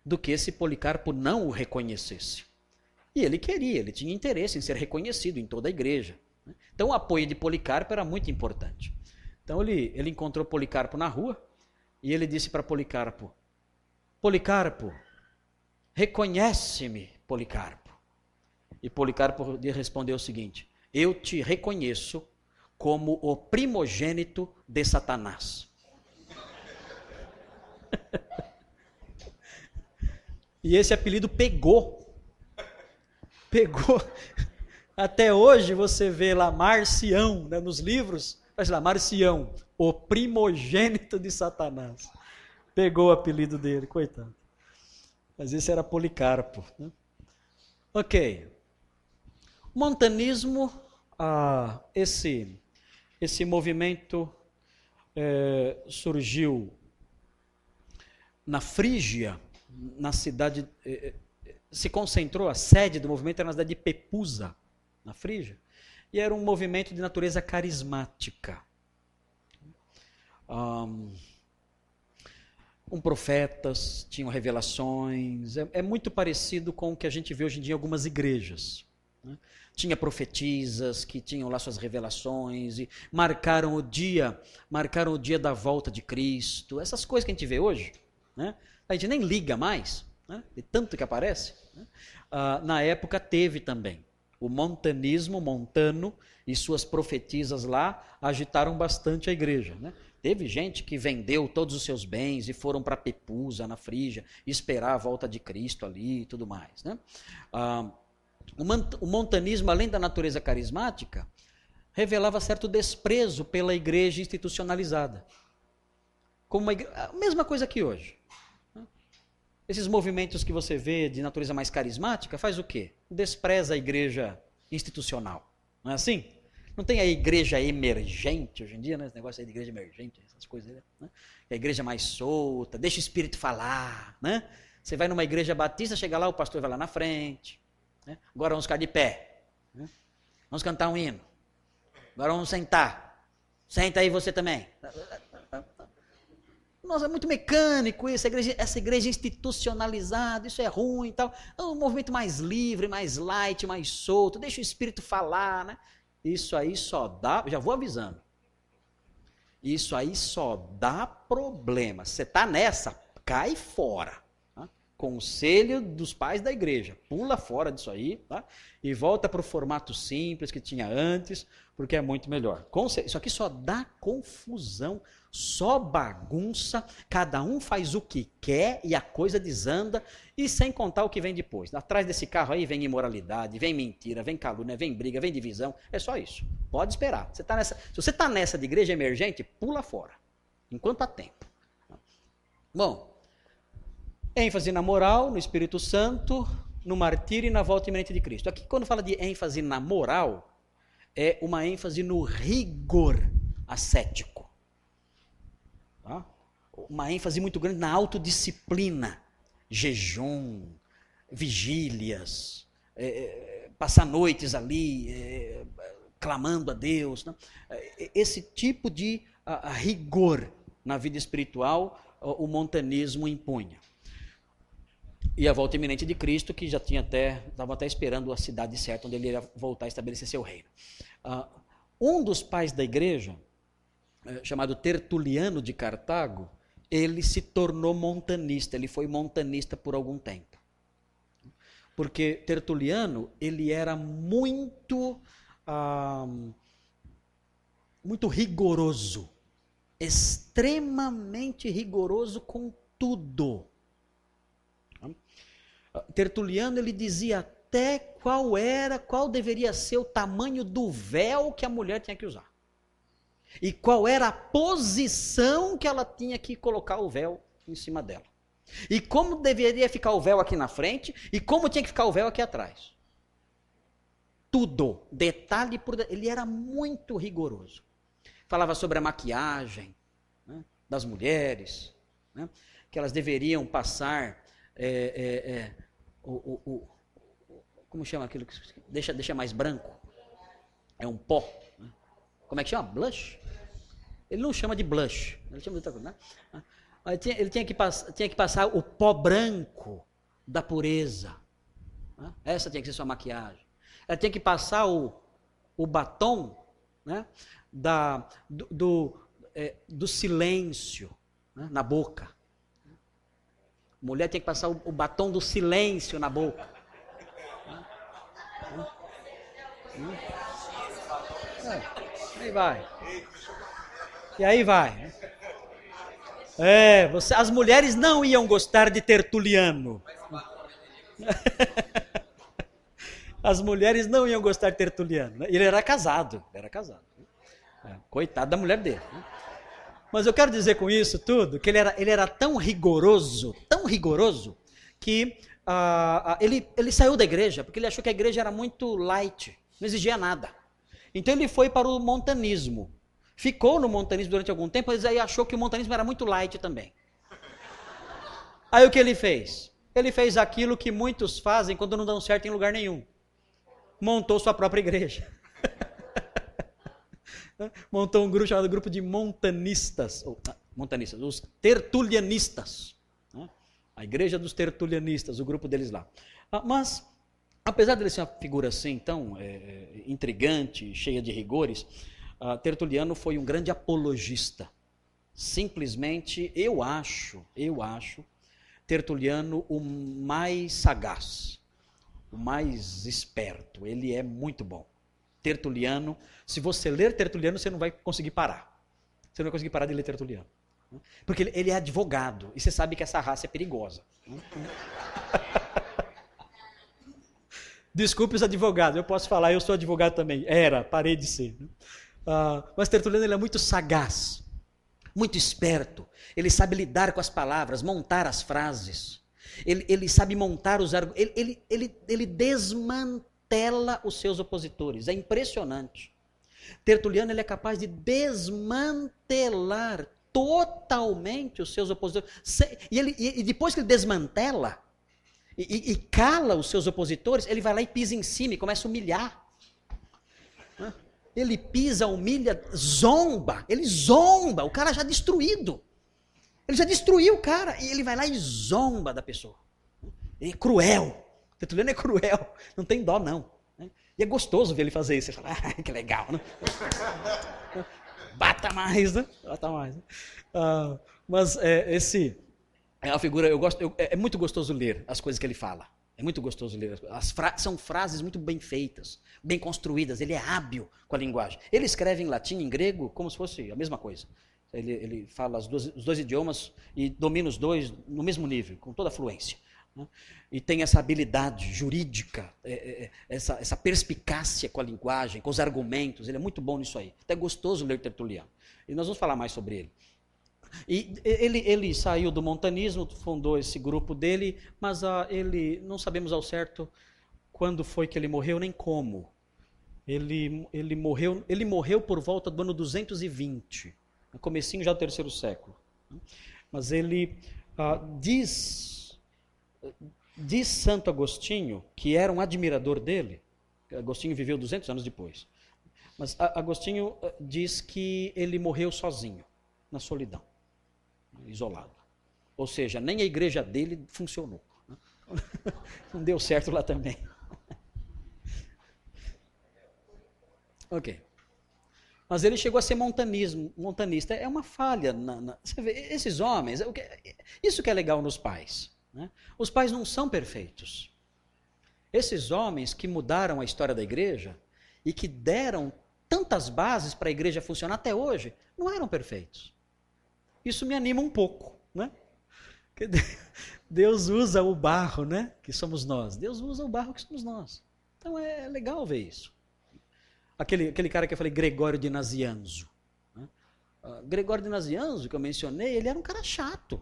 do que se Policarpo não o reconhecesse. E ele queria, ele tinha interesse em ser reconhecido em toda a igreja. Né? Então o apoio de Policarpo era muito importante. Então ele, ele encontrou Policarpo na rua e ele disse para Policarpo: Policarpo, reconhece-me, Policarpo. E Policarpo lhe respondeu o seguinte: Eu te reconheço como o primogênito de Satanás. E esse apelido pegou. Pegou. Até hoje você vê lá Marcião né, nos livros, mas lá, Marcião, o primogênito de Satanás. Pegou o apelido dele, coitado. Mas esse era Policarpo. Né? Ok. Montanismo, ah, esse, esse movimento é, surgiu na Frígia, na cidade. É, se concentrou, a sede do movimento era na cidade de Pepusa, na Frígia, e era um movimento de natureza carismática. Um, um profetas, tinham revelações, é, é, muito parecido com o que a gente vê hoje em dia em algumas igrejas. Né? Tinha profetisas que tinham lá suas revelações e marcaram o dia, marcaram o dia da volta de Cristo, essas coisas que a gente vê hoje, né? a gente nem liga mais, né? de tanto que aparece. Né? Ah, na época teve também. O montanismo, montano, e suas profetisas lá agitaram bastante a igreja. Né? Teve gente que vendeu todos os seus bens e foram para Pepusa, na Frígia, esperar a volta de Cristo ali e tudo mais. Né? Ah, o montanismo, além da natureza carismática, revelava certo desprezo pela igreja institucionalizada. Como igreja, a mesma coisa que hoje. Né? Esses movimentos que você vê de natureza mais carismática, faz o quê? Despreza a igreja institucional. Não é assim? Não tem a igreja emergente hoje em dia, né? Esse negócio aí de igreja emergente, essas coisas né? É a igreja mais solta, deixa o Espírito falar, né? Você vai numa igreja batista, chega lá, o pastor vai lá na frente. Né? Agora vamos ficar de pé. Né? Vamos cantar um hino. Agora vamos sentar. Senta aí você também. Nossa, é muito mecânico isso, igreja, essa igreja institucionalizada, isso é ruim e tal. É um movimento mais livre, mais light, mais solto, deixa o Espírito falar, né? Isso aí só dá, já vou avisando. Isso aí só dá problema. Você está nessa, cai fora. Conselho dos pais da igreja. Pula fora disso aí tá? e volta para o formato simples que tinha antes, porque é muito melhor. Isso aqui só dá confusão só bagunça, cada um faz o que quer e a coisa desanda, e sem contar o que vem depois. Atrás desse carro aí vem imoralidade, vem mentira, vem calúnia, vem briga, vem divisão, é só isso. Pode esperar. Você tá nessa, se você está nessa de igreja emergente, pula fora, enquanto há tempo. Bom, ênfase na moral, no Espírito Santo, no martírio e na volta iminente de Cristo. Aqui, quando fala de ênfase na moral, é uma ênfase no rigor ascético. Tá? Uma ênfase muito grande na autodisciplina, jejum, vigílias, é, é, passar noites ali é, clamando a Deus. Né? É, esse tipo de a, a rigor na vida espiritual o montanismo impunha. E a volta iminente de Cristo, que já tinha até, estava até esperando a cidade certa onde ele ia voltar a estabelecer seu reino. Uh, um dos pais da igreja, é, chamado Tertuliano de Cartago, ele se tornou montanista, ele foi montanista por algum tempo. Porque Tertuliano, ele era muito, ah, muito rigoroso, extremamente rigoroso com tudo. Tertuliano, ele dizia até qual era, qual deveria ser o tamanho do véu que a mulher tinha que usar e qual era a posição que ela tinha que colocar o véu em cima dela. E como deveria ficar o véu aqui na frente e como tinha que ficar o véu aqui atrás. Tudo, detalhe por detalhe. Ele era muito rigoroso. Falava sobre a maquiagem né, das mulheres, né, que elas deveriam passar é, é, é, o, o, o, como chama aquilo que deixa, deixa mais branco? É um pó. Né? Como é que chama? Blush? Ele não chama de blush, ele chama de outra coisa, né? Ele tinha, ele tinha, que, pass, tinha que passar o pó branco da pureza. Né? Essa tinha que ser sua maquiagem. Ela tinha que passar o, o batom né? da, do, do, é, do silêncio né? na boca. Mulher tinha que passar o, o batom do silêncio na boca. É, aí vai. E aí vai. É, você, as mulheres não iam gostar de Tertuliano. As mulheres não iam gostar de Tertuliano. Né? Ele era casado, era casado. É, coitado da mulher dele. Né? Mas eu quero dizer com isso tudo que ele era, ele era tão rigoroso, rigoroso, que uh, ele, ele saiu da igreja porque ele achou que a igreja era muito light, não exigia nada. Então ele foi para o montanismo. Ficou no montanismo durante algum tempo, mas aí achou que o montanismo era muito light também. Aí o que ele fez? Ele fez aquilo que muitos fazem quando não dão certo em lugar nenhum. Montou sua própria igreja. Montou um grupo chamado grupo de montanistas, ou, ah, montanistas, os tertulianistas. A igreja dos tertulianistas, o grupo deles lá. Ah, mas, apesar de ele ser uma figura assim, tão é, intrigante, cheia de rigores, uh, Tertuliano foi um grande apologista. Simplesmente, eu acho, eu acho, Tertuliano o mais sagaz, o mais esperto. Ele é muito bom. Tertuliano, se você ler Tertuliano, você não vai conseguir parar. Você não vai conseguir parar de ler Tertuliano. Porque ele é advogado, e você sabe que essa raça é perigosa. Desculpe os advogados, eu posso falar, eu sou advogado também. Era, parei de ser. Uh, mas Tertuliano ele é muito sagaz, muito esperto. Ele sabe lidar com as palavras, montar as frases. Ele, ele sabe montar os argumentos. Ele, ele, ele, desmantela os seus opositores. É impressionante. Tertuliano ele é capaz de desmantelar totalmente os seus opositores. E, ele, e depois que ele desmantela e, e, cala os seus opositores, ele vai lá e pisa em cima e começa a humilhar. Ele pisa, humilha, zomba. Ele zomba. O cara já destruído. Ele já destruiu o cara. E ele vai lá e zomba da pessoa. Ele é cruel. Tertuliano é cruel. Não tem dó, não. E é gostoso ver ele fazer isso. Você fala, ah, que legal, né? Bata mais, né? Bata mais. Uh, mas é, esse é a figura, eu gosto, eu, é, é muito gostoso ler as coisas que ele fala. É muito gostoso ler. As fra são frases muito bem feitas, bem construídas. Ele é hábil com a linguagem. Ele escreve em latim, em grego, como se fosse a mesma coisa. Ele, ele fala duas, os dois idiomas e domina os dois no mesmo nível, com toda a fluência. Né? E tem essa habilidade jurídica, é, é, é, essa, essa perspicácia com a linguagem, com os argumentos. Ele é muito bom nisso aí. Até gostoso ler Tertuliano. E nós vamos falar mais sobre ele. E ele, ele saiu do montanismo, fundou esse grupo dele, mas uh, ele não sabemos ao certo quando foi que ele morreu nem como. Ele, ele, morreu, ele morreu por volta do ano 220, no comecinho já do terceiro século. Mas ele uh, diz, diz Santo Agostinho, que era um admirador dele, Agostinho viveu 200 anos depois, mas Agostinho ah, diz que ele morreu sozinho, na solidão isolado. Ou seja, nem a igreja dele funcionou. Né? Não deu certo lá também. Ok. Mas ele chegou a ser montanismo, montanista. É uma falha. Na, na, vê, esses homens, isso que é legal nos pais. Né? Os pais não são perfeitos. Esses homens que mudaram a história da igreja e que deram tantas bases para a igreja funcionar até hoje, não eram perfeitos isso me anima um pouco, né? Deus usa o barro, né? Que somos nós. Deus usa o barro que somos nós. Então é legal ver isso. Aquele, aquele cara que eu falei, Gregório de Nazianzo. Né? Uh, Gregório de Nazianzo, que eu mencionei, ele era um cara chato.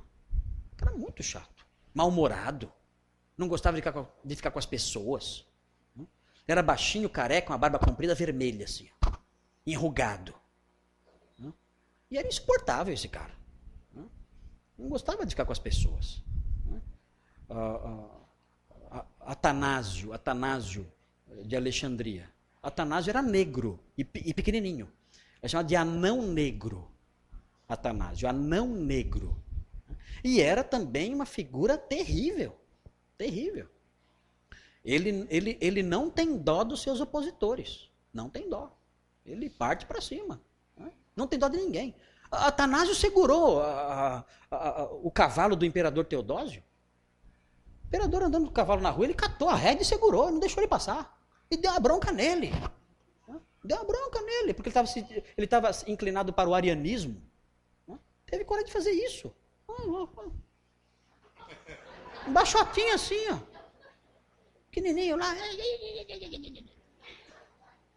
Um cara muito chato. Mal-humorado. Não gostava de ficar, com, de ficar com as pessoas. Né? Era baixinho, careca, uma barba comprida, vermelha, assim. Enrugado. Né? E era insuportável esse cara. Não gostava de ficar com as pessoas. Né? Atanásio, Atanásio de Alexandria. Atanásio era negro e, e pequenininho. É chamado de anão negro. Atanásio, anão negro. E era também uma figura terrível. Terrível. Ele, ele, ele não tem dó dos seus opositores. Não tem dó. Ele parte para cima. Né? Não tem dó de ninguém. Atanásio segurou a, a, a, o cavalo do imperador Teodósio. O imperador andando com o cavalo na rua, ele catou a rédea e segurou, não deixou ele passar. E deu uma bronca nele. Deu uma bronca nele, porque ele estava inclinado para o arianismo. Teve coragem de fazer isso. Um baixotinho assim, ó. pequenininho lá.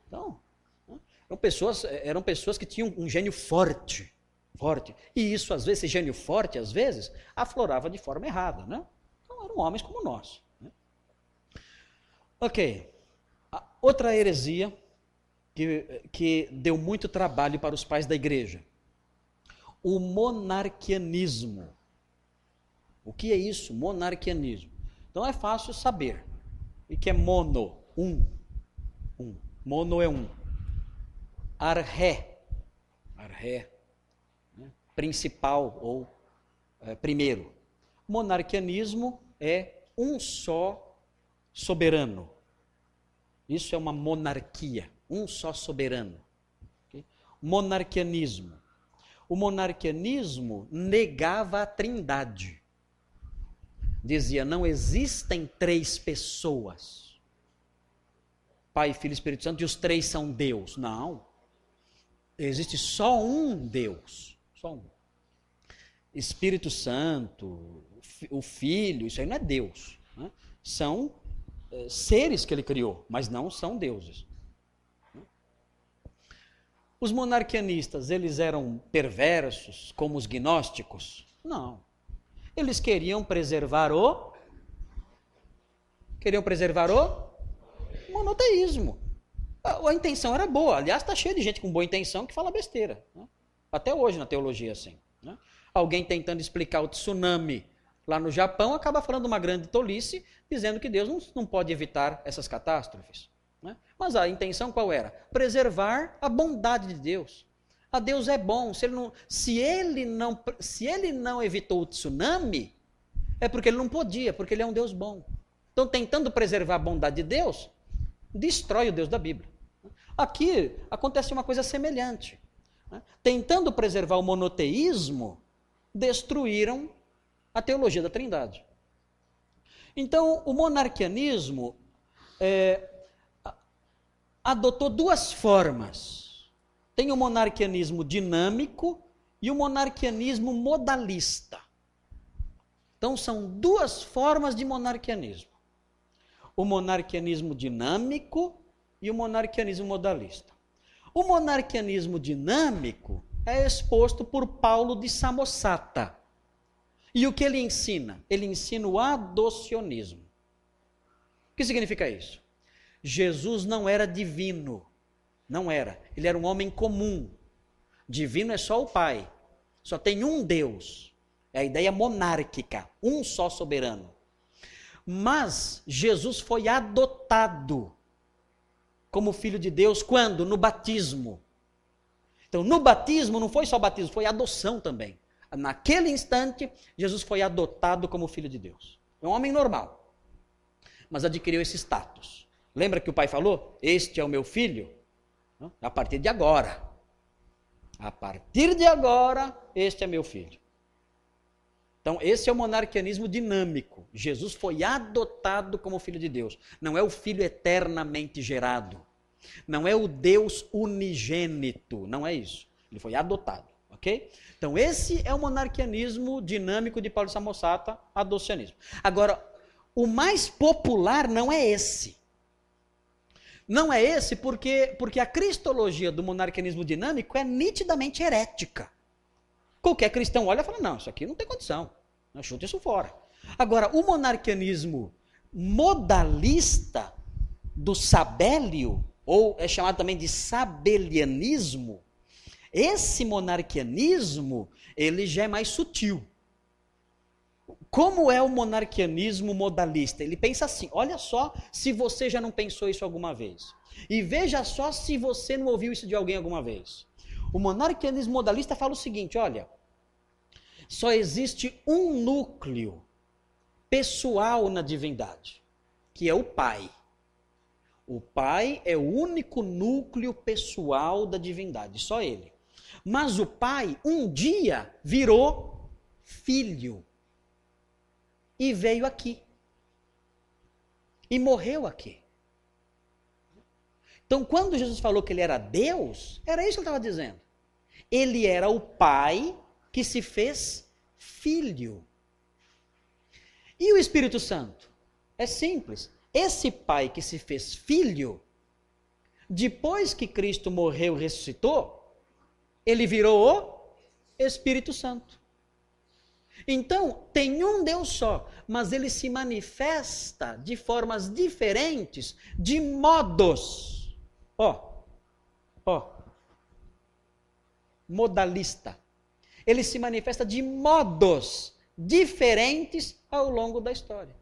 Então, eram pessoas, eram pessoas que tinham um gênio forte, forte. E isso, às vezes, esse gênio forte, às vezes, aflorava de forma errada, né? Então, eram homens como nós. Né? Ok. Outra heresia que, que deu muito trabalho para os pais da igreja. O monarquianismo. O que é isso? Monarquianismo. Então é fácil saber. E que é mono, um. um. Mono é um. Arré. Arré. Né? Principal ou é, primeiro. Monarquianismo é um só soberano. Isso é uma monarquia, um só soberano. Okay? Monarquianismo. O monarquianismo negava a trindade. Dizia: não existem três pessoas. Pai, Filho e Espírito Santo, e os três são Deus. Não. Existe só um Deus. Só um. Espírito Santo, o Filho, isso aí não é Deus. Né? São é, seres que ele criou, mas não são deuses. Os monarquianistas, eles eram perversos como os gnósticos? Não. Eles queriam preservar o queriam preservar o monoteísmo. A, a intenção era boa. Aliás, está cheio de gente com boa intenção que fala besteira. Né? Até hoje na teologia assim. Né? Alguém tentando explicar o tsunami lá no Japão acaba falando uma grande tolice, dizendo que Deus não, não pode evitar essas catástrofes. Mas a intenção qual era? Preservar a bondade de Deus. A Deus é bom. Se ele, não, se, ele não, se ele não evitou o tsunami, é porque ele não podia, porque ele é um Deus bom. Então, tentando preservar a bondade de Deus, destrói o Deus da Bíblia. Aqui acontece uma coisa semelhante. Né? Tentando preservar o monoteísmo, destruíram a teologia da Trindade. Então, o monarquianismo é, adotou duas formas. Tem o monarquianismo dinâmico e o monarquianismo modalista. Então, são duas formas de monarquianismo: o monarquianismo dinâmico e o monarquianismo modalista. O monarquianismo dinâmico é exposto por Paulo de Samosata. E o que ele ensina? Ele ensina o adocionismo. O que significa isso? Jesus não era divino. Não era. Ele era um homem comum. Divino é só o Pai. Só tem um Deus. É a ideia monárquica. Um só soberano. Mas Jesus foi adotado como filho de Deus quando? No batismo. Então, no batismo não foi só batismo, foi adoção também. Naquele instante, Jesus foi adotado como filho de Deus. É um homem normal, mas adquiriu esse status. Lembra que o pai falou? Este é o meu filho? A partir de agora. A partir de agora, este é meu filho. Então, esse é o monarquianismo dinâmico. Jesus foi adotado como filho de Deus. Não é o filho eternamente gerado. Não é o Deus unigênito. Não é isso. Ele foi adotado. Ok? Então, esse é o monarquianismo dinâmico de Paulo Samosata, adocianismo. Agora, o mais popular não é esse. Não é esse porque, porque a cristologia do monarquianismo dinâmico é nitidamente herética. Qualquer cristão olha e fala: não, isso aqui não tem condição. Chuta isso fora. Agora, o monarquianismo modalista do Sabélio, ou é chamado também de sabelianismo, esse monarquianismo, ele já é mais sutil. Como é o monarquianismo modalista? Ele pensa assim: olha só se você já não pensou isso alguma vez. E veja só se você não ouviu isso de alguém alguma vez. O monarquianismo modalista fala o seguinte: olha, só existe um núcleo pessoal na divindade, que é o Pai. O Pai é o único núcleo pessoal da divindade, só ele. Mas o pai um dia virou filho e veio aqui. E morreu aqui. Então, quando Jesus falou que ele era Deus, era isso que ele estava dizendo. Ele era o pai que se fez filho. E o Espírito Santo? É simples. esse pai que se fez filho, depois que Cristo morreu e ressuscitou, ele virou o Espírito Santo. Então, tem um Deus só, mas ele se manifesta de formas diferentes, de modos. Ó, ó, modalista. Ele se manifesta de modos diferentes ao longo da história.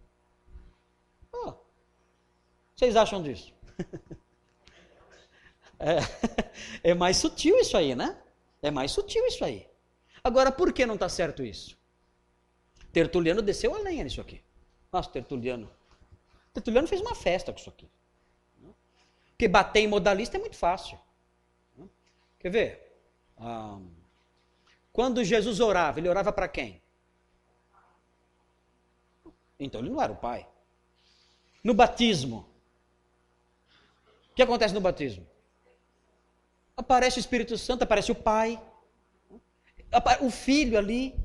Oh, vocês acham disso? é, é mais sutil isso aí, né? É mais sutil isso aí. Agora, por que não está certo isso? Tertuliano desceu a lenha nisso aqui. Nossa, Tertuliano. Tertuliano fez uma festa com isso aqui. Porque bater em modalista é muito fácil. Quer ver? Quando Jesus orava, ele orava para quem? Então ele não era o pai. No batismo, o que acontece no batismo? Aparece o Espírito Santo, aparece o pai, o filho ali.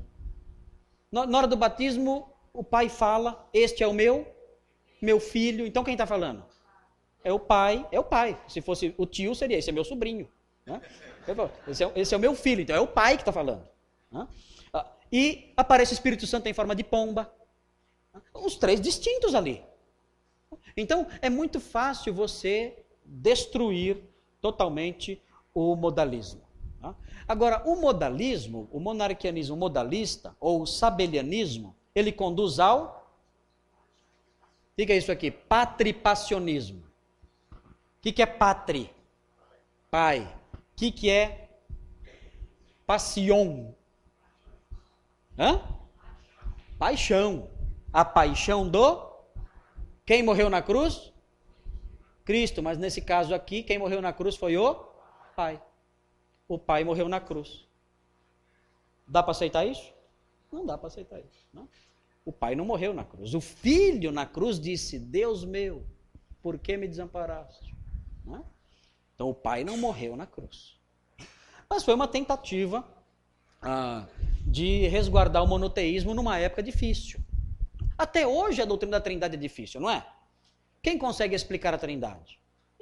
Na hora do batismo, o pai fala: Este é o meu, meu filho. Então quem está falando? É o pai, é o pai. Se fosse o tio, seria esse é meu sobrinho. Né? Esse é, esse é, o meu filho, então é o pai que está falando. Né? E aparece o Espírito Santo em forma de pomba. Os três distintos ali. Então, é muito fácil você destruir totalmente o modalismo. Tá? Agora, o modalismo, o monarquianismo modalista, ou o sabelianismo, ele conduz ao. Fica isso aqui, patripassionismo. O que, que é patri? Pai. O que, que é passion? Hã? Paixão a paixão do. Quem morreu na cruz? Cristo, mas nesse caso aqui, quem morreu na cruz foi o Pai. O Pai morreu na cruz. Dá para aceitar isso? Não dá para aceitar isso. Não? O Pai não morreu na cruz. O Filho na cruz disse: Deus meu, por que me desamparaste? Não? Então o Pai não morreu na cruz. Mas foi uma tentativa ah, de resguardar o monoteísmo numa época difícil. Até hoje a doutrina da Trindade é difícil, não é? Quem consegue explicar a Trindade?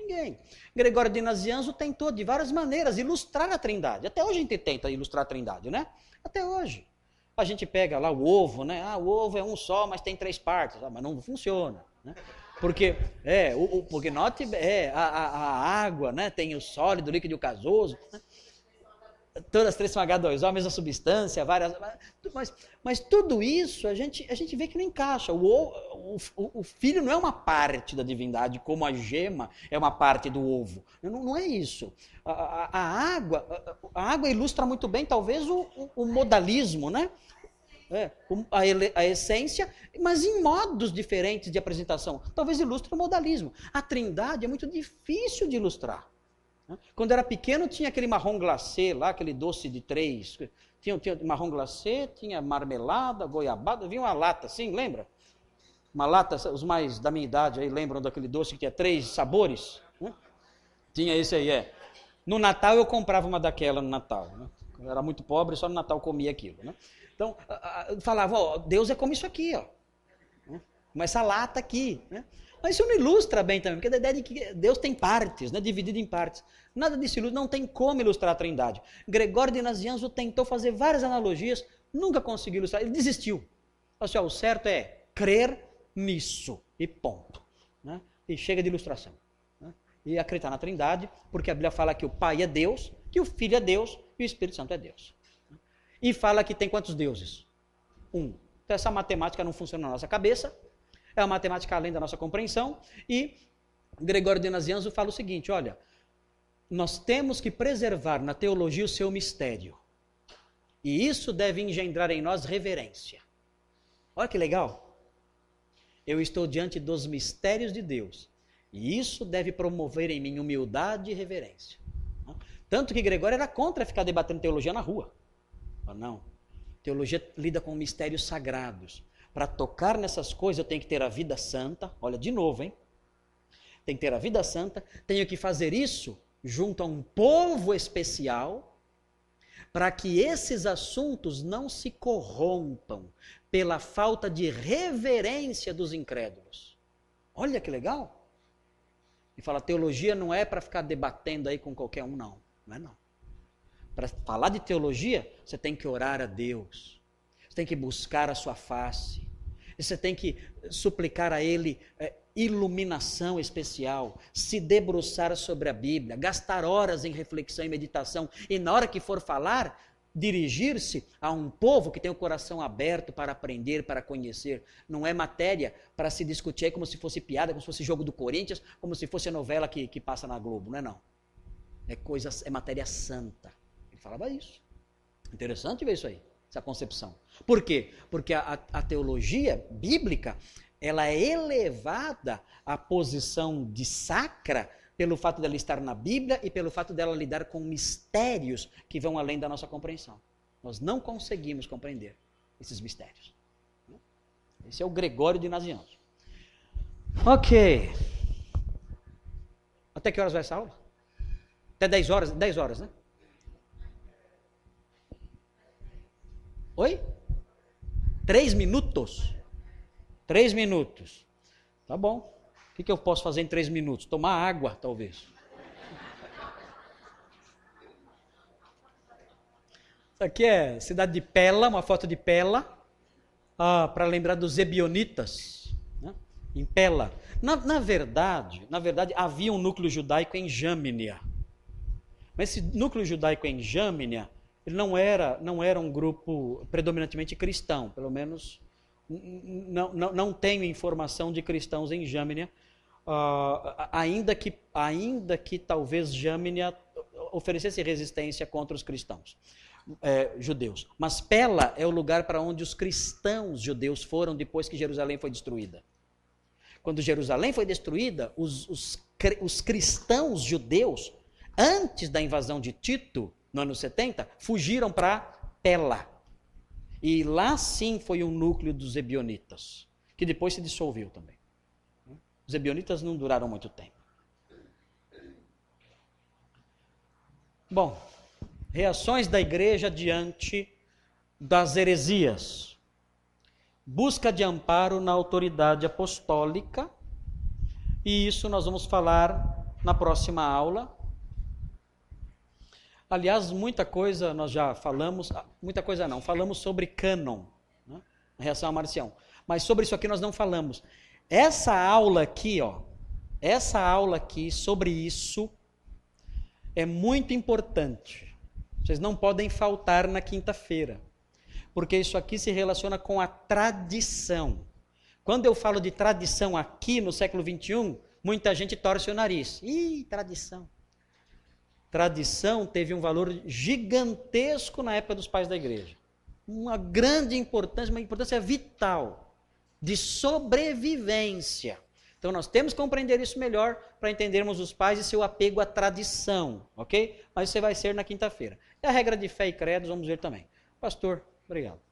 Ninguém. Gregório de Nazianzo tentou de várias maneiras ilustrar a Trindade. Até hoje a gente tenta ilustrar a Trindade, né? Até hoje. A gente pega lá o ovo, né? Ah, o ovo é um só, mas tem três partes. Ah, mas não funciona, né? Porque, é, o, o, porque note, é, a, a, a, água, né? Tem o sólido, o líquido e o gasoso. Né? todas as três são H2O, a mesma substância, várias. Mas, mas tudo isso a gente, a gente vê que não encaixa. O, o, o, o filho não é uma parte da divindade, como a gema é uma parte do ovo. Não, não é isso. A, a, a água, a, água ilustra muito bem, talvez, o, o modalismo, né? É, a, a, essência, mas em modos diferentes de apresentação. Talvez ilustre o modalismo. A trindade é muito difícil de ilustrar. Né? Quando era pequeno tinha aquele marrom glacê lá, aquele doce de três. Tinha, tinha marrom glacê, tinha marmelada, goiabada, vinha uma lata assim, lembra? Uma lata, os mais da minha idade aí lembram daquele doce que tinha três sabores? Né? Tinha esse aí, é. No Natal eu comprava uma daquela no Natal. Né? Eu era muito pobre, só no Natal comia aquilo. Né? Então, falava, ó, Deus é como isso aqui, ó. Né? Como essa lata aqui. Né? Mas isso não ilustra bem também, porque a ideia de que Deus tem partes, né, dividido em partes. Nada disso ilustra, não tem como ilustrar a trindade. Gregório de Nazianzo tentou fazer várias analogias, nunca conseguiu ilustrar, ele desistiu. Assim, ó, o certo é crer nisso, e ponto. Né? E chega de ilustração. Né? E acreditar na trindade, porque a Bíblia fala que o Pai é Deus, que o Filho é Deus e o Espírito Santo é Deus. E fala que tem quantos deuses? Um. Então essa matemática não funciona na nossa cabeça, é uma matemática além da nossa compreensão. E Gregório de Nazianzo fala o seguinte: olha, nós temos que preservar na teologia o seu mistério. E isso deve engendrar em nós reverência. Olha que legal. Eu estou diante dos mistérios de Deus. E isso deve promover em mim humildade e reverência. Tanto que Gregório era contra ficar debatendo teologia na rua. Não. Teologia lida com mistérios sagrados. Para tocar nessas coisas, eu tenho que ter a vida santa. Olha, de novo, hein? Tem que ter a vida santa. Tenho que fazer isso junto a um povo especial, para que esses assuntos não se corrompam pela falta de reverência dos incrédulos. Olha que legal. E fala, teologia não é para ficar debatendo aí com qualquer um, não. Não é não. Para falar de teologia, você tem que orar a Deus. Você tem que buscar a sua face. Você tem que suplicar a Ele é, iluminação especial, se debruçar sobre a Bíblia, gastar horas em reflexão e meditação. E na hora que for falar, dirigir-se a um povo que tem o coração aberto para aprender, para conhecer. Não é matéria para se discutir como se fosse piada, como se fosse jogo do Corinthians, como se fosse a novela que, que passa na Globo. Não é não. É coisa, é matéria santa. Ele falava isso. Interessante ver isso aí, essa concepção. Por quê? Porque a, a teologia bíblica ela é elevada à posição de sacra pelo fato dela estar na Bíblia e pelo fato dela lidar com mistérios que vão além da nossa compreensão. Nós não conseguimos compreender esses mistérios. Esse é o Gregório de Nazianzo. Ok. Até que horas vai essa aula? Até 10 horas? 10 horas, né? Oi? Três minutos? Três minutos. Tá bom que, que eu posso fazer em três minutos? Tomar água, talvez. Isso aqui é cidade de Pela, uma foto de Pela, ah, para lembrar dos Ebionitas, né? em Pela. Na, na, verdade, na verdade, havia um núcleo judaico em Jâmnia. Mas esse núcleo judaico em Jâmnia, ele não era, não era um grupo predominantemente cristão, pelo menos não, não, não tenho informação de cristãos em Jâmnia, uh, ainda, que, ainda que talvez Jâmnia oferecesse resistência contra os cristãos é, judeus. Mas Pela é o lugar para onde os cristãos judeus foram depois que Jerusalém foi destruída. Quando Jerusalém foi destruída, os, os, os cristãos judeus, antes da invasão de Tito, no ano 70, fugiram para Pela. E lá sim foi um núcleo dos ebionitas, que depois se dissolveu também. Os ebionitas não duraram muito tempo. Bom, reações da igreja diante das heresias. Busca de amparo na autoridade apostólica, e isso nós vamos falar na próxima aula. Aliás, muita coisa nós já falamos, ah, muita coisa não, falamos sobre cânon, né? reação a Marcião. Mas sobre isso aqui nós não falamos. Essa aula aqui, ó, essa aula aqui sobre isso é muito importante. Vocês não podem faltar na quinta-feira, porque isso aqui se relaciona com a tradição. Quando eu falo de tradição aqui no século 21, muita gente torce o nariz. Ih, tradição. Tradição teve um valor gigantesco na época dos pais da igreja. Uma grande importância, uma importância vital de sobrevivência. Então nós temos que compreender isso melhor para entendermos os pais e seu apego à tradição, ok? Mas isso vai ser na quinta-feira. E a regra de fé e credos, vamos ver também. Pastor, obrigado.